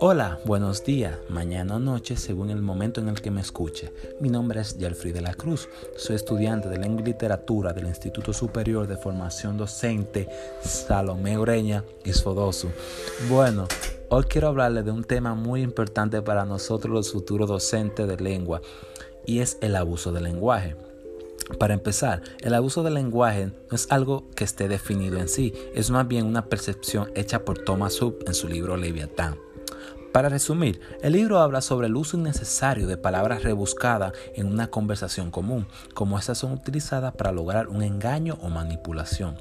Hola, buenos días, mañana o noche según el momento en el que me escuche. Mi nombre es Yalfrey de la Cruz, soy estudiante de Lengua y Literatura del Instituto Superior de Formación Docente Salomé Ureña Isfodosu. Bueno, hoy quiero hablarles de un tema muy importante para nosotros los futuros docentes de lengua y es el abuso del lenguaje. Para empezar, el abuso del lenguaje no es algo que esté definido en sí, es más bien una percepción hecha por Thomas Hobbes en su libro Leviatán. Para resumir, el libro habla sobre el uso innecesario de palabras rebuscadas en una conversación común, como estas son utilizadas para lograr un engaño o manipulación.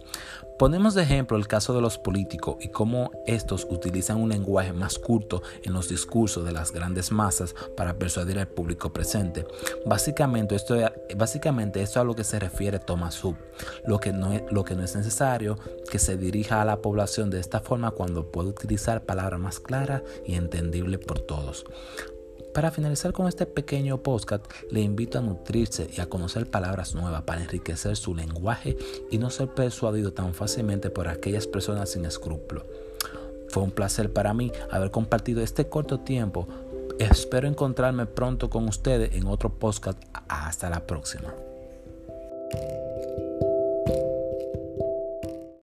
Ponemos de ejemplo el caso de los políticos y cómo estos utilizan un lenguaje más curto en los discursos de las grandes masas para persuadir al público presente. Básicamente esto, básicamente a lo que se refiere Thomas Hobbes, lo que, no es, lo que no es necesario que se dirija a la población de esta forma cuando puede utilizar palabras más claras y entendibles por todos. Para finalizar con este pequeño podcast, le invito a nutrirse y a conocer palabras nuevas para enriquecer su lenguaje y no ser persuadido tan fácilmente por aquellas personas sin escrúpulos. Fue un placer para mí haber compartido este corto tiempo. Espero encontrarme pronto con ustedes en otro podcast. Hasta la próxima.